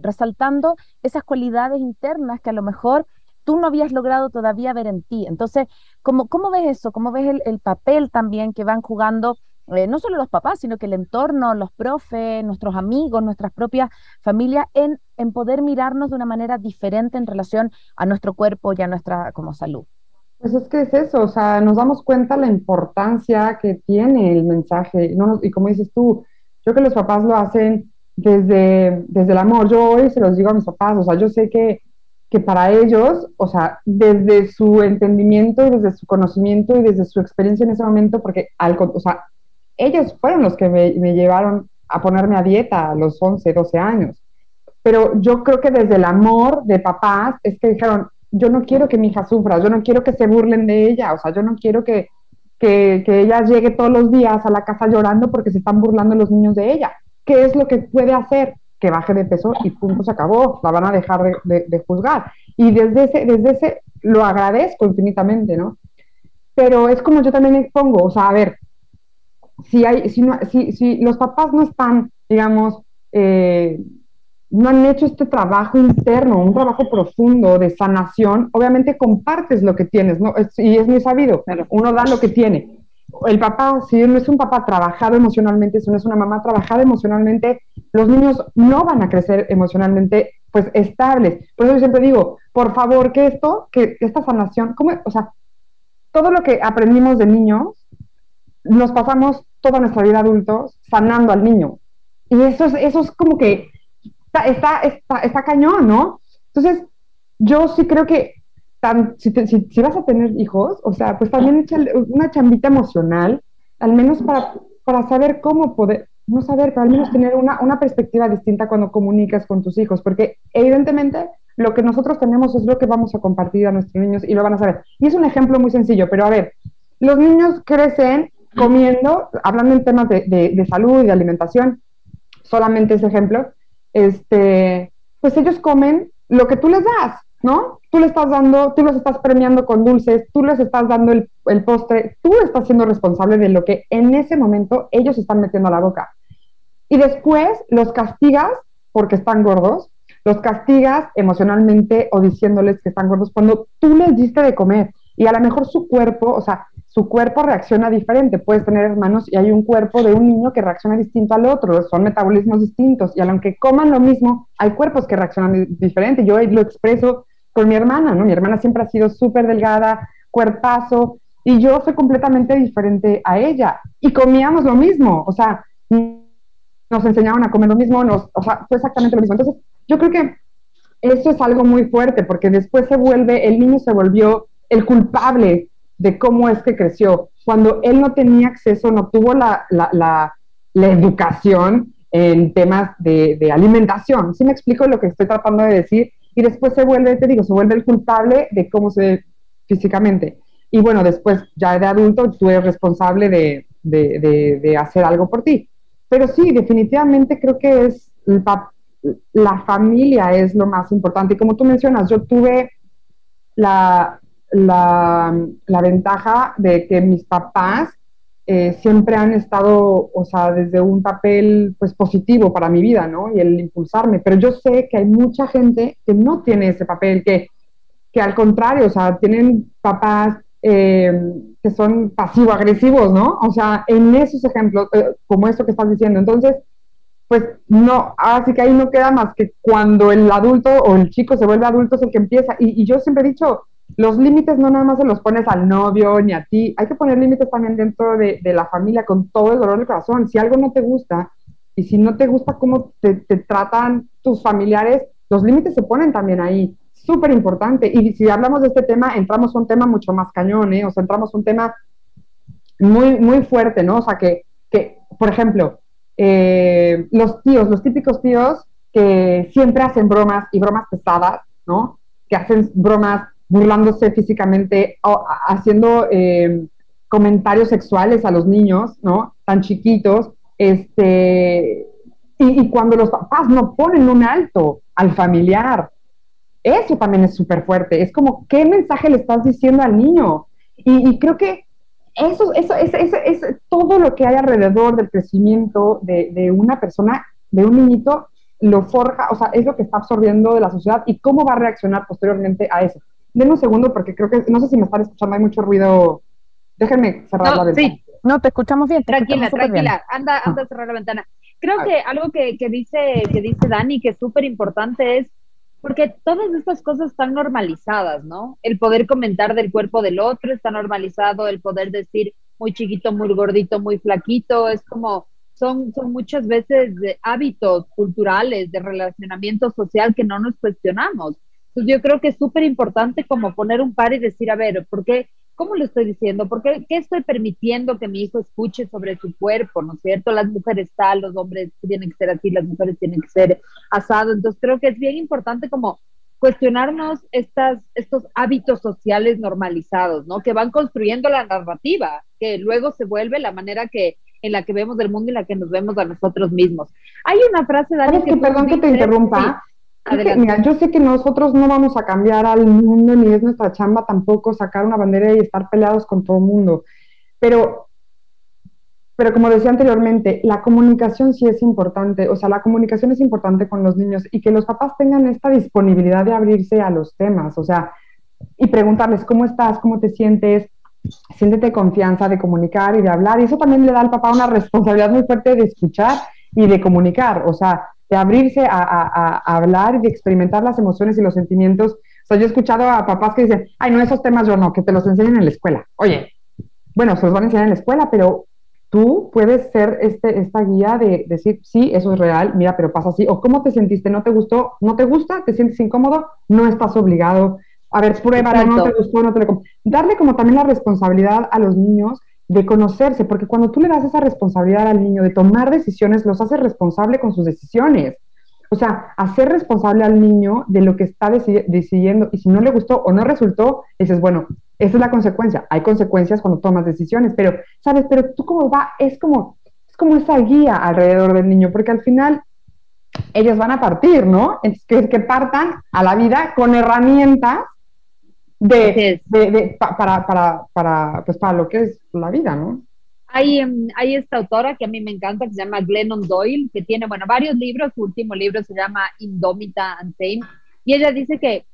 resaltando esas cualidades internas que a lo mejor tú no habías logrado todavía ver en ti. Entonces, ¿cómo, cómo ves eso? ¿Cómo ves el, papel también que van jugando eh, no solo los papás, sino que el entorno, los profes, nuestros amigos, nuestras propias familias, en, en poder mirarnos de una manera diferente en relación a nuestro cuerpo y a nuestra como salud? Pues es que es eso, o sea, nos damos cuenta la importancia que tiene el mensaje, no y como dices tú, Yo que los papás lo hacen desde, desde el amor. Yo hoy se los digo a mis papás, o sea, yo sé que, que para ellos, o sea, desde su entendimiento y desde su conocimiento y desde su experiencia en ese momento, porque al, o sea, ellos fueron los que me, me llevaron a ponerme a dieta a los 11, 12 años. Pero yo creo que desde el amor de papás es que dijeron, yo no quiero que mi hija sufra, yo no quiero que se burlen de ella, o sea, yo no quiero que, que, que, ella llegue todos los días a la casa llorando porque se están burlando los niños de ella. ¿Qué es lo que puede hacer? Que baje de peso y punto, se acabó, la van a dejar de, de, juzgar. Y desde ese, desde ese lo agradezco infinitamente, ¿no? Pero es como yo también expongo, o sea, a ver, si, hay, si, no, si, si los papás no están, digamos, eh, no han hecho este trabajo interno, un trabajo profundo de sanación, obviamente compartes lo que tienes, ¿no? y es muy sabido, uno da lo que tiene. El papá, si no es un papá trabajado emocionalmente, si no es una mamá trabajada emocionalmente, los niños no van a crecer emocionalmente pues estables. Por eso yo siempre digo, por favor, que esto, que esta sanación, ¿cómo, o sea, todo lo que aprendimos de niños, nos pasamos toda nuestra vida adultos sanando al niño. Y eso es, eso es como que está, está, está, cañón, ¿no? Entonces, yo sí creo que si, vas a tener hijos, o sea, pues también echa una chambita emocional, al menos para, para saber cómo poder, no saber, pero al menos tener una, una perspectiva distinta cuando comunicas con tus hijos, porque evidentemente lo que nosotros tenemos es lo que vamos a compartir a nuestros niños y lo van a saber. Y es un ejemplo muy sencillo, pero a ver, los niños crecen comiendo, hablando en temas de, de, de salud y de alimentación, solamente ese ejemplo, este, pues ellos comen lo que tú les das, ¿no? Tú le estás dando, tú los estás premiando con dulces, tú les estás dando el, el postre, tú estás siendo responsable de lo que en ese momento ellos están metiendo a la boca. Y después los castigas porque están gordos, los castigas emocionalmente o diciéndoles que están gordos cuando tú les diste de comer. Y a lo mejor su cuerpo, o sea, su cuerpo reacciona diferente. Puedes tener hermanos y hay un cuerpo de un niño que reacciona distinto al otro, son metabolismos distintos. Y aunque coman lo mismo, hay cuerpos que reaccionan diferente. Yo lo expreso con mi hermana, ¿no? Mi hermana siempre ha sido súper delgada, cuerpazo, y yo soy completamente diferente a ella. Y comíamos lo mismo, o sea, nos enseñaban a comer lo mismo, o sea, fue exactamente lo mismo. Entonces, yo creo que eso es algo muy fuerte, porque después se vuelve, el niño se volvió el culpable de cómo es que creció. Cuando él no tenía acceso, no tuvo la, la, la, educación en temas de, de, alimentación. ¿Sí me explico lo que estoy tratando de decir? Y después se vuelve, te digo, se vuelve el culpable de cómo se ve físicamente. Y bueno, después ya de adulto tú eres responsable de, de, de hacer algo por ti. Pero sí, definitivamente creo que es la familia es lo más importante. Y como tú mencionas, yo tuve la, la, la ventaja de que mis papás eh, siempre han estado, o sea, desde un papel pues positivo para mi vida, ¿no? Y el impulsarme. Pero yo sé que hay mucha gente que no tiene ese papel, que, que al contrario, o sea, tienen papás eh, que son pasivo-agresivos, ¿no? O sea, en esos ejemplos, eh, como esto que estás diciendo. Entonces, pues no, así que ahí no queda más que cuando el adulto o el chico se vuelve adulto es el que empieza. Y, y yo siempre he dicho, los límites no nada más se los pones al novio ni a ti, hay que poner límites también dentro de, la familia con todo el dolor del corazón. Si algo no te gusta y si no te gusta cómo te, tratan tus familiares, los límites se ponen también ahí. Súper importante. Y si hablamos de este tema, entramos a un tema mucho más cañón, ¿eh? O sea, entramos a un tema muy, muy fuerte, ¿no? O sea, que, que por ejemplo, eh, los tíos, los típicos tíos que siempre hacen bromas y bromas pesadas, ¿no? Que hacen bromas burlándose físicamente, o haciendo eh, comentarios sexuales a los niños, ¿no? Tan chiquitos, este, y, cuando los papás no ponen un alto al familiar, eso también es súper fuerte. Es como, ¿qué mensaje le estás diciendo al niño? Y, creo que eso, eso, es, es, todo lo que hay alrededor del crecimiento de, de, una persona, de un niñito, lo forja, o sea, es lo que está absorbiendo de la sociedad y cómo va a reaccionar posteriormente a eso. Denme un segundo porque creo que, no sé si me están escuchando, hay mucho ruido. Déjenme cerrar la ventana. Sí. No, te escuchamos bien. tranquila, tranquila. Anda, anda a cerrar la ventana. Creo que algo que, que, dice, que dice Dani, que es súper importante, es porque todas estas cosas están normalizadas, ¿no? El poder comentar del cuerpo del otro está normalizado, el poder decir muy chiquito, muy gordito, muy flaquito, es como, son, son muchas veces hábitos culturales, de relacionamiento social que no nos cuestionamos. Entonces yo creo que es súper importante como poner un par y decir, a ver, ¿por qué? ¿Cómo lo estoy diciendo? ¿Por qué, qué estoy permitiendo que mi hijo escuche sobre su cuerpo? ¿No es cierto? Las mujeres tal, los hombres tienen que ser así, las mujeres tienen que ser asado. Entonces creo que es bien importante como cuestionarnos estas, estos hábitos sociales normalizados, ¿no? Que van construyendo la narrativa, que luego se vuelve la manera que en la que vemos el mundo y la que nos vemos a nosotros mismos. Hay una frase, Dani, que, perdón que te interrumpa. Mira, yo sé que nosotros no vamos a cambiar al mundo, ni es nuestra chamba tampoco sacar una bandera y estar peleados con todo el mundo, pero pero como decía anteriormente, la comunicación sí es importante, o sea, la comunicación es importante con los niños y que los papás tengan esta disponibilidad de abrirse a los temas, o sea, y preguntarles cómo estás, cómo te sientes, siéntete confianza de comunicar y de hablar, y eso también le da al papá una [laughs] responsabilidad muy fuerte de escuchar y de comunicar, o sea, de abrirse a, hablar y de experimentar las emociones y los sentimientos. O sea, yo he escuchado a papás que dicen, ay, no, esos temas yo no, que te los enseñen en la escuela. Oye, bueno, se los van a enseñar en la escuela, pero tú puedes ser este, esta guía de decir, sí, eso es real, mira, pero pasa así, o cómo te sentiste, no te gustó, no te gusta, te sientes incómodo, no estás obligado. A ver, prueba, no te gustó, no te lo... Darle como también la responsabilidad a los niños de conocerse, porque cuando tú le das esa responsabilidad al niño de tomar decisiones, los haces responsable con sus decisiones. O sea, hacer responsable al niño de lo que está decidiendo y si no le gustó o no resultó, dices, bueno, esa es la consecuencia. Hay consecuencias cuando tomas decisiones, pero, ¿sabes? Pero tú cómo va, es como, es como esa guía alrededor del niño, porque al final ellos van a partir, ¿no? Es que, que partan a la vida con herramientas de, para, para, para, pues para lo que es la vida, ¿no? Hay, em, hay esta autora que a mí me encanta, que se llama Glennon Doyle, que tiene, bueno, varios libros. Su último libro se llama Indómita and Tame. Y ella dice que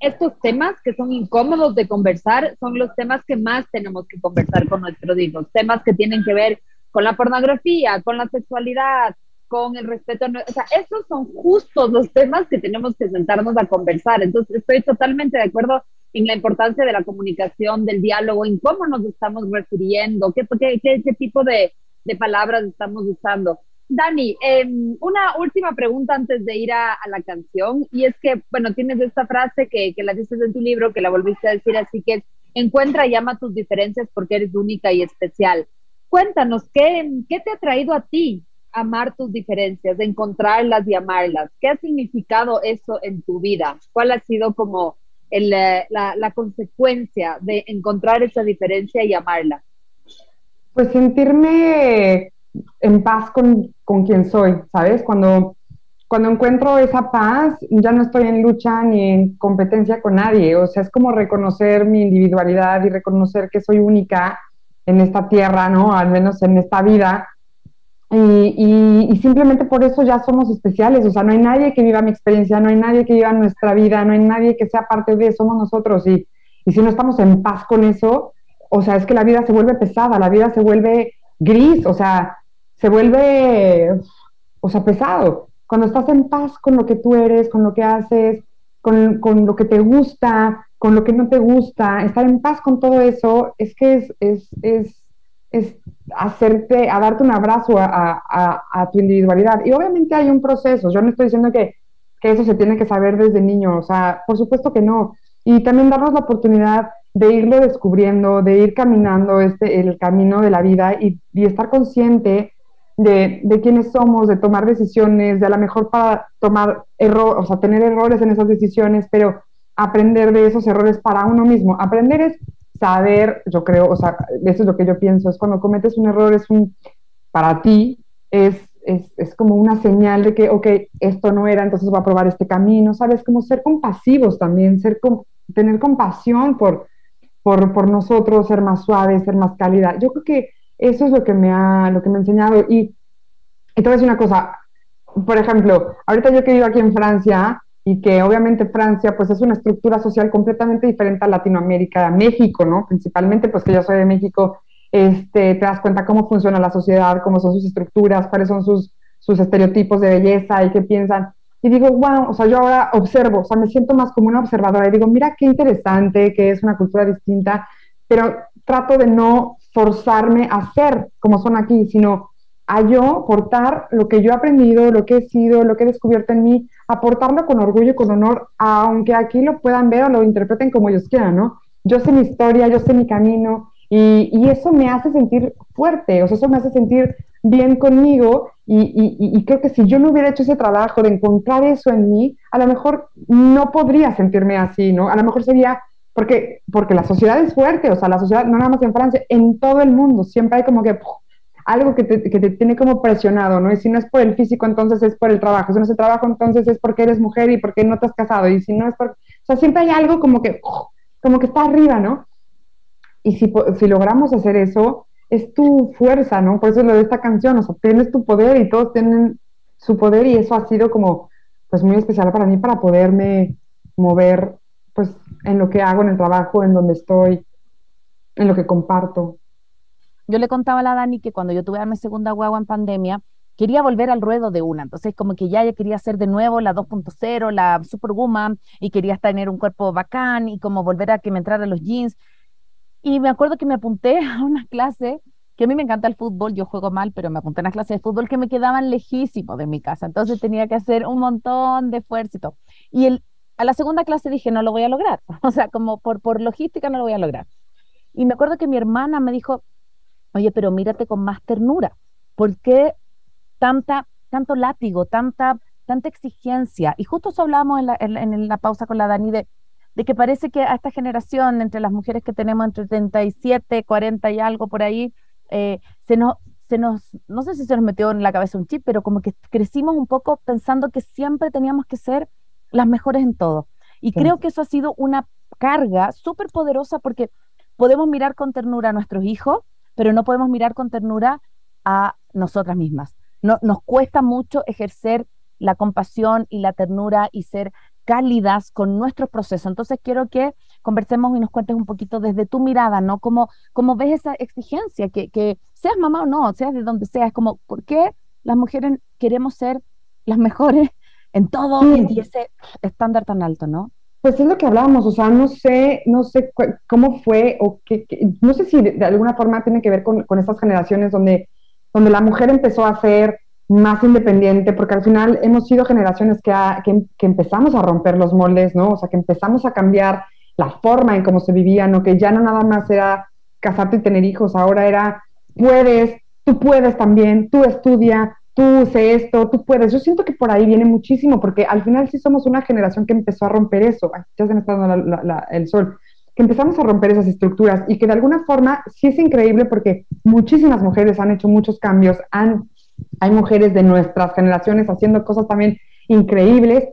estos temas que son incómodos de conversar son los temas que más tenemos que conversar con nuestros hijos. Temas que tienen que ver con la pornografía, con la sexualidad, con el respeto. O sea, esos son justos los temas que tenemos que sentarnos a conversar. Entonces, estoy totalmente de acuerdo en la importancia de la comunicación, del diálogo, en cómo nos estamos refiriendo, qué, qué, qué, tipo de, de, palabras estamos usando. Dani, em, una última pregunta antes de ir a, la canción, y es que, bueno, tienes esta frase que, que, la dices en tu libro, que la volviste a decir, así que encuentra y ama tus diferencias porque eres única y especial. Cuéntanos, ¿qué, qué te ha traído a ti amar tus diferencias, encontrarlas y amarlas? ¿Qué ha significado eso en tu vida? ¿Cuál ha sido como eh, la, consecuencia de encontrar esa diferencia y amarla? Pues sentirme en paz con, con quien soy, ¿sabes? Cuando, cuando encuentro esa paz, ya no estoy en lucha ni en competencia con nadie, o sea, es como reconocer mi individualidad y reconocer que soy única en esta tierra, ¿no? Al menos en esta vida, y, simplemente por eso ya somos especiales, o sea, no hay nadie que viva mi experiencia, no hay nadie que viva nuestra vida, no hay nadie que sea parte de, somos nosotros. Y, y si no estamos en paz con eso, o sea, es que la vida se vuelve pesada, la vida se vuelve gris, o sea, se vuelve, o sea, pesado. Cuando estás en paz con lo que tú eres, con lo que haces, con, con lo que te gusta, con lo que no te gusta, estar en paz con todo eso, es que es, es es hacerte, a darte un abrazo a, tu individualidad. Y obviamente hay un proceso, yo no estoy diciendo que, eso se tiene que saber desde niño, o sea, por supuesto que no. Y también darnos la oportunidad de irlo descubriendo, de ir caminando este, el camino de la vida y, estar consciente de, de, quiénes somos, de tomar decisiones, de a lo mejor para tomar error, o sea, tener errores en esas decisiones, pero aprender de esos errores para uno mismo. Aprender es saber, yo creo, o sea, eso es lo que yo pienso, es cuando cometes un error, es un, para ti, es, es, es como una señal de que, ok, esto no era, entonces voy a probar este camino, ¿sabes? Como ser compasivos también, ser tener compasión por, por, por, nosotros, ser más suaves, ser más cálida. Yo creo que eso es lo que me ha, lo que me ha enseñado. Y, decir una cosa, por ejemplo, ahorita yo que vivo aquí en Francia, y que obviamente Francia pues es una estructura social completamente diferente a Latinoamérica, a México, ¿no? Principalmente pues que yo soy de México, este, te das cuenta cómo funciona la sociedad, cómo son sus estructuras, cuáles son sus, sus estereotipos de belleza y qué piensan. Y digo, wow, o sea, yo ahora observo, o sea, me siento más como una observadora y digo, mira qué interesante, que es una cultura distinta, pero trato de no forzarme a ser como son aquí, sino a yo aportar lo que yo he aprendido, lo que he sido, lo que he descubierto en mí, aportarlo con orgullo y con honor, aunque aquí lo puedan ver o lo interpreten como ellos quieran, ¿no? Yo sé mi historia, yo sé mi camino y, y eso me hace sentir fuerte, o sea, eso me hace sentir bien conmigo y, y, y, creo que si yo no hubiera hecho ese trabajo de encontrar eso en mí, a lo mejor no podría sentirme así, ¿no? A lo mejor sería porque, porque la sociedad es fuerte, o sea, la sociedad, no nada más en Francia, en todo el mundo, siempre hay como que algo que te, que te, tiene como presionado, ¿no? Y si no es por el físico, entonces es por el trabajo. Si no es el trabajo, entonces es porque eres mujer y porque no te has casado. Y si no es por... O sea, siempre hay algo como que, como que está arriba, ¿no? Y si, si logramos hacer eso, es tu fuerza, ¿no? Por eso lo de esta canción, o sea, tienes tu poder y todos tienen su poder y eso ha sido como, pues muy especial para mí para poderme mover, pues, en lo que hago, en el trabajo, en donde estoy, en lo que comparto. Yo le contaba a la Dani que cuando yo tuve a mi segunda guagua en pandemia, quería volver al ruedo de una. Entonces, como que ya quería hacer de nuevo la 2.0, la Superwoman, y quería tener un cuerpo bacán y como volver a que me entraran los jeans. Y me acuerdo que me apunté [laughs] a una clase, que a mí me encanta el fútbol, yo juego mal, pero me apunté a una clase de fútbol que me quedaban lejísimos de mi casa. Entonces tenía que hacer un montón de esfuerzo y a la segunda clase dije, no lo voy a lograr. [laughs] O sea, como por, por logística no lo voy a lograr. Y me acuerdo que mi hermana me dijo, oye, pero mírate con más ternura. ¿Por qué tanta, tanto látigo, tanta, tanta exigencia? Y justo eso hablábamos en la, en, la pausa con la Dani de, de, que parece que a esta generación, entre las mujeres que tenemos entre 37, 40 y algo por ahí, eh, se nos, se nos, no sé si se nos metió en la cabeza un chip, pero como que crecimos un poco pensando que siempre teníamos que ser las mejores en todo. Y creo que eso ha sido una carga súper poderosa porque podemos mirar con ternura a nuestros hijos, pero no podemos mirar con ternura a nosotras mismas. No, nos cuesta mucho ejercer la compasión y la ternura y ser cálidas con nuestros procesos. Entonces quiero que conversemos y nos cuentes un poquito desde tu mirada, ¿no? ¿Cómo, cómo ves esa exigencia? Que, que seas mamá o no, seas de donde seas, como, ¿por qué las mujeres queremos ser las mejores [laughs] en todo y ese estándar tan alto, ¿no? Pues es lo que hablábamos, o sea, no sé, no sé cómo fue o qué, no sé si de, alguna forma tiene que ver con, con estas generaciones donde, donde la mujer empezó a ser más independiente, porque al final hemos sido generaciones que, que, empezamos a romper los moldes, ¿no? O sea, que empezamos a cambiar la forma en cómo se vivía, ¿no? Que ya no nada más era casarte y tener hijos, ahora era, puedes, tú puedes también, tú estudia, tú sé esto, tú puedes. Yo siento que por ahí viene muchísimo, porque al final sí somos una generación que empezó a romper eso. ya se me está dando el sol. Que empezamos a romper esas estructuras y que de alguna forma sí es increíble porque muchísimas mujeres han hecho muchos cambios. Han, hay mujeres de nuestras generaciones haciendo cosas también increíbles,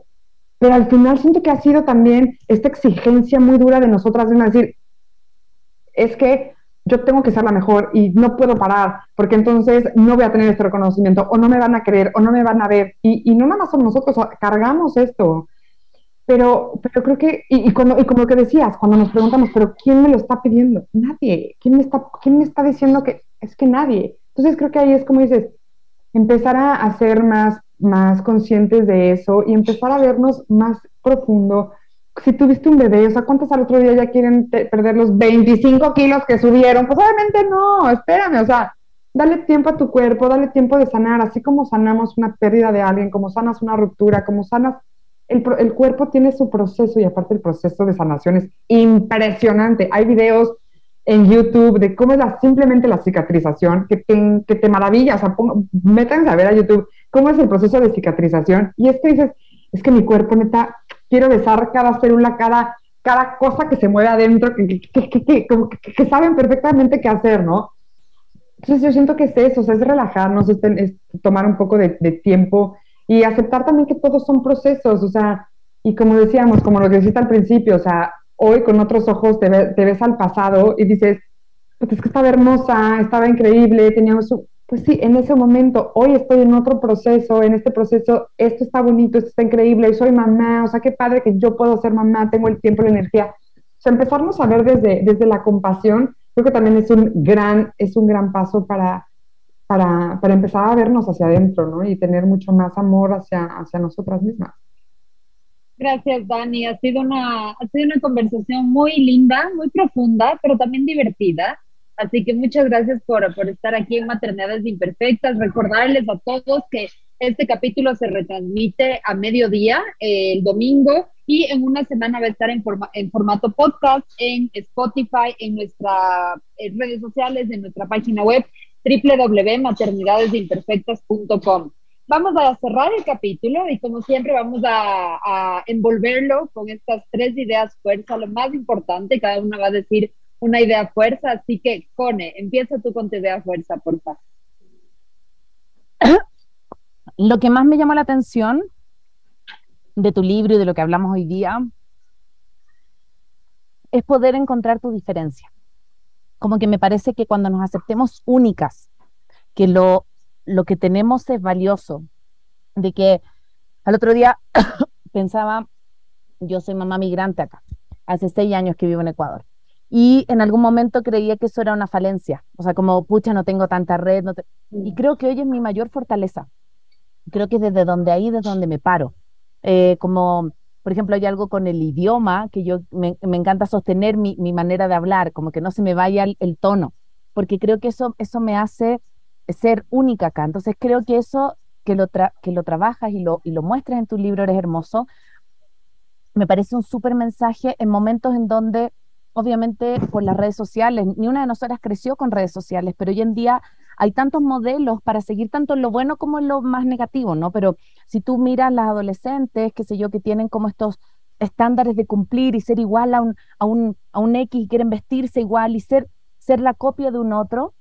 pero al final siento que ha sido también esta exigencia muy dura de nosotras de decir, es que yo tengo que ser la mejor y no puedo parar, porque entonces no voy a tener este reconocimiento, o no me van a creer, o no me van a ver. Y, y no nada más somos nosotros, cargamos esto. Pero, pero creo que, y, y, cuando, y como que decías, cuando nos preguntamos, pero ¿quién me lo está pidiendo? Nadie. ¿Quién me está, quién me está diciendo que es que nadie? Entonces creo que ahí es como dices, empezar a, a ser más, más conscientes de eso y empezar a vernos más profundo, si tuviste un bebé, o sea, ¿cuántos al otro día ya quieren perder los 25 kilos que subieron? Pues obviamente no, espérame, o sea, dale tiempo a tu cuerpo, dale tiempo de sanar, así como sanamos una pérdida de alguien, como sanas una ruptura, como sanas, el, el cuerpo tiene su proceso y aparte el proceso de sanación es impresionante. Hay videos en YouTube de cómo es simplemente la cicatrización, que te, que te maravilla, o sea, métanse a ver a YouTube cómo es el proceso de cicatrización y es que dices, es que mi cuerpo neta quiero besar cada célula, cada, cada cosa que se mueve adentro, que, que, saben perfectamente qué hacer, ¿no? Entonces yo siento que es eso, es relajarnos, es, tomar un poco de, tiempo y aceptar también que todos son procesos, o sea, y como decíamos, como lo que deciste al principio, o sea, hoy con otros ojos te, te ves al pasado y dices, pues es que estaba hermosa, estaba increíble, teníamos pues sí, en ese momento, hoy estoy en otro proceso, en este proceso, esto está bonito, esto está increíble, soy mamá, o sea, qué padre que yo puedo ser mamá, tengo el tiempo, la energía. O sea, empezarnos a ver desde, desde la compasión, creo que también es un gran, es un gran paso para, para, para empezar a vernos hacia adentro, ¿no? Y tener mucho más amor hacia, hacia nosotras mismas. Gracias, Dani. Ha sido, una, ha sido una conversación muy linda, muy profunda, pero también divertida Así que muchas gracias por, por estar aquí en Maternidades Imperfectas. Recordarles a todos que este capítulo se retransmite a mediodía el domingo y en una semana va a estar en, en formato podcast en Spotify, en nuestras redes sociales, en nuestra página web www.maternidadesimperfectas.com. Vamos a cerrar el capítulo y como siempre vamos a, a, envolverlo con estas tres ideas fuerza, lo más importante, cada una va a decir una idea fuerza, así que Cone, empieza tú con tu idea fuerza, por favor. [coughs] Lo que más me llamó la atención de tu libro y de lo que hablamos hoy día es poder encontrar tu diferencia. Como que me parece que cuando nos aceptemos únicas, que lo, lo que tenemos es valioso, de que al otro día [coughs] pensaba, yo soy mamá migrante acá, hace seis años que vivo en Ecuador, y en algún momento creía que eso era una falencia, o sea, como, pucha, no tengo tanta red, y creo que hoy es mi mayor fortaleza, creo que desde donde ahí, desde donde me paro, eh, como, por ejemplo, hay algo con el idioma que yo me, encanta sostener mi, manera de hablar, como que no se me vaya el, tono, porque creo que eso, eso me hace ser única acá. Entonces creo que eso que lo, que lo trabajas y lo, y lo muestras en tu libro Eres Hermoso, me parece un súper mensaje en momentos en donde, obviamente, por las redes sociales, ni una de nosotras creció con redes sociales, pero hoy en día hay tantos modelos para seguir tanto lo bueno como lo más negativo, ¿no? Pero si tú miras las adolescentes, qué sé yo, que tienen como estos estándares de cumplir y ser igual a un, a un, a un X, quieren vestirse igual y ser, ser la copia de un otro,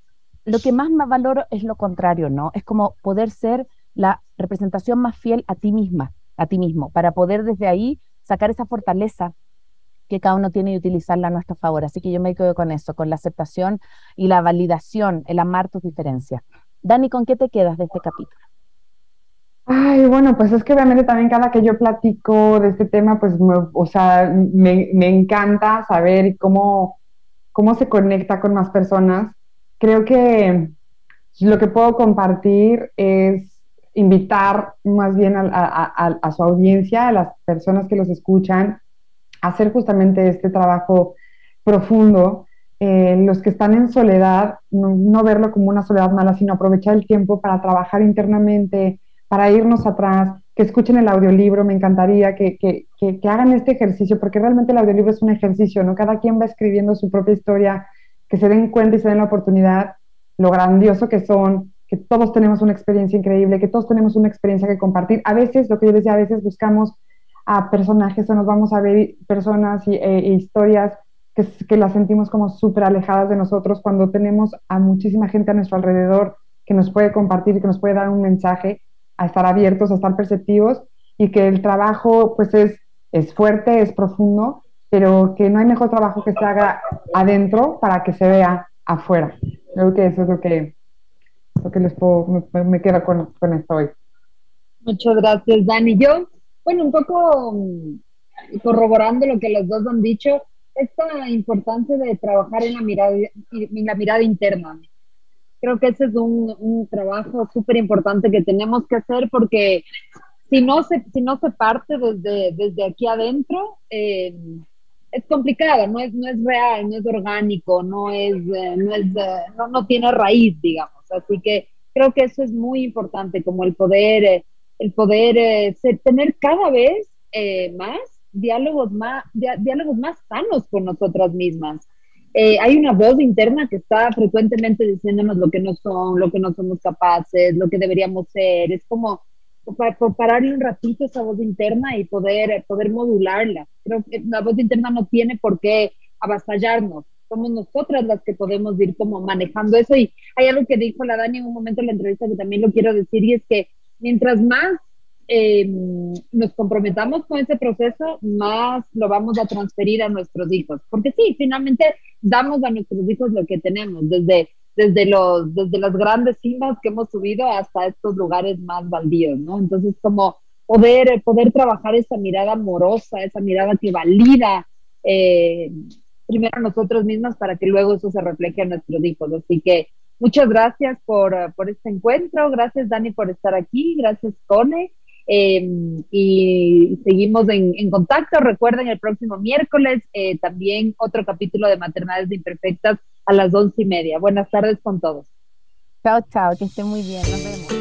lo que más me valoro es lo contrario, ¿no? Es como poder ser la representación más fiel a ti misma, a ti mismo, para poder desde ahí sacar esa fortaleza que cada uno tiene y utilizarla a nuestro favor. Así que yo me quedo con eso, con la aceptación y la validación, el amar tus diferencias. Dani, ¿con qué te quedas de este capítulo? Ay, bueno, pues es que obviamente también cada que yo platico de este tema, pues, o sea, me, encanta saber cómo, cómo se conecta con más personas. Creo que lo que puedo compartir es invitar más bien a, a su audiencia, a las personas que los escuchan, hacer justamente este trabajo profundo. Eh, los que están en soledad, no, verlo como una soledad mala, sino aprovechar el tiempo para trabajar internamente, para irnos atrás, que escuchen el audiolibro, me encantaría que, que, que, hagan este ejercicio, porque realmente el audiolibro es un ejercicio, ¿no? Cada quien va escribiendo su propia historia, que se den cuenta y se den la oportunidad, lo grandioso que son, que todos tenemos una experiencia increíble, que todos tenemos una experiencia que compartir. A veces, lo que yo decía, a veces buscamos a personajes o nos vamos a ver personas y, e, e historias que, que, las sentimos como súper alejadas de nosotros cuando tenemos a muchísima gente a nuestro alrededor que nos puede compartir que nos puede dar un mensaje, a estar abiertos, a estar perceptivos y que el trabajo pues es, es fuerte, es profundo, pero que no hay mejor trabajo que se haga adentro para que se vea afuera. Creo que eso es lo que, lo que les puedo, me, me con, con esto hoy. Muchas gracias, Dani. Yo bueno, un poco mm, corroborando lo que los dos han dicho, esta importancia de trabajar en la mirada, en la mirada interna. Creo que ese es un, un trabajo súper importante que tenemos que hacer porque si no se, si no se parte desde, desde aquí adentro, eh, es complicado, no es, no es real, no es orgánico, no, es, eh, no, es, eh, no, no, tiene raíz, digamos. Así que creo que eso es muy importante, como el poder el poder eh, tener cada vez eh, más diálogos más, diálogos más sanos con nosotras mismas. Eh, hay una voz interna que está frecuentemente diciéndonos lo que no son, lo que no somos capaces, lo que deberíamos ser. Es como para, pararle un ratito esa voz interna y poder, poder modularla. Creo que la voz interna no tiene por qué avasallarnos. Somos nosotras las que podemos ir como manejando eso. Y hay algo que dijo la Dani en un momento en la entrevista que también lo quiero decir y es que mientras más eh, nos comprometamos con ese proceso, más lo vamos a transferir a nuestros hijos. Porque sí, finalmente damos a nuestros hijos lo que tenemos, desde, desde, los, desde las grandes cimas que hemos subido hasta estos lugares más baldíos, ¿no? Entonces, como poder, poder trabajar esa mirada amorosa, esa mirada que valida eh, primero a nosotros mismos para que luego eso se refleje a nuestros hijos. Así que Muchas gracias por, por este encuentro. Gracias, Dani, por estar aquí. Gracias, Cone. Em, y seguimos en, contacto. Recuerden, el próximo miércoles eh, también otro capítulo de Maternidades Imperfectas a las once y media. Buenas tardes con todos. Chao, chao, que estén muy bien. Nos vemos.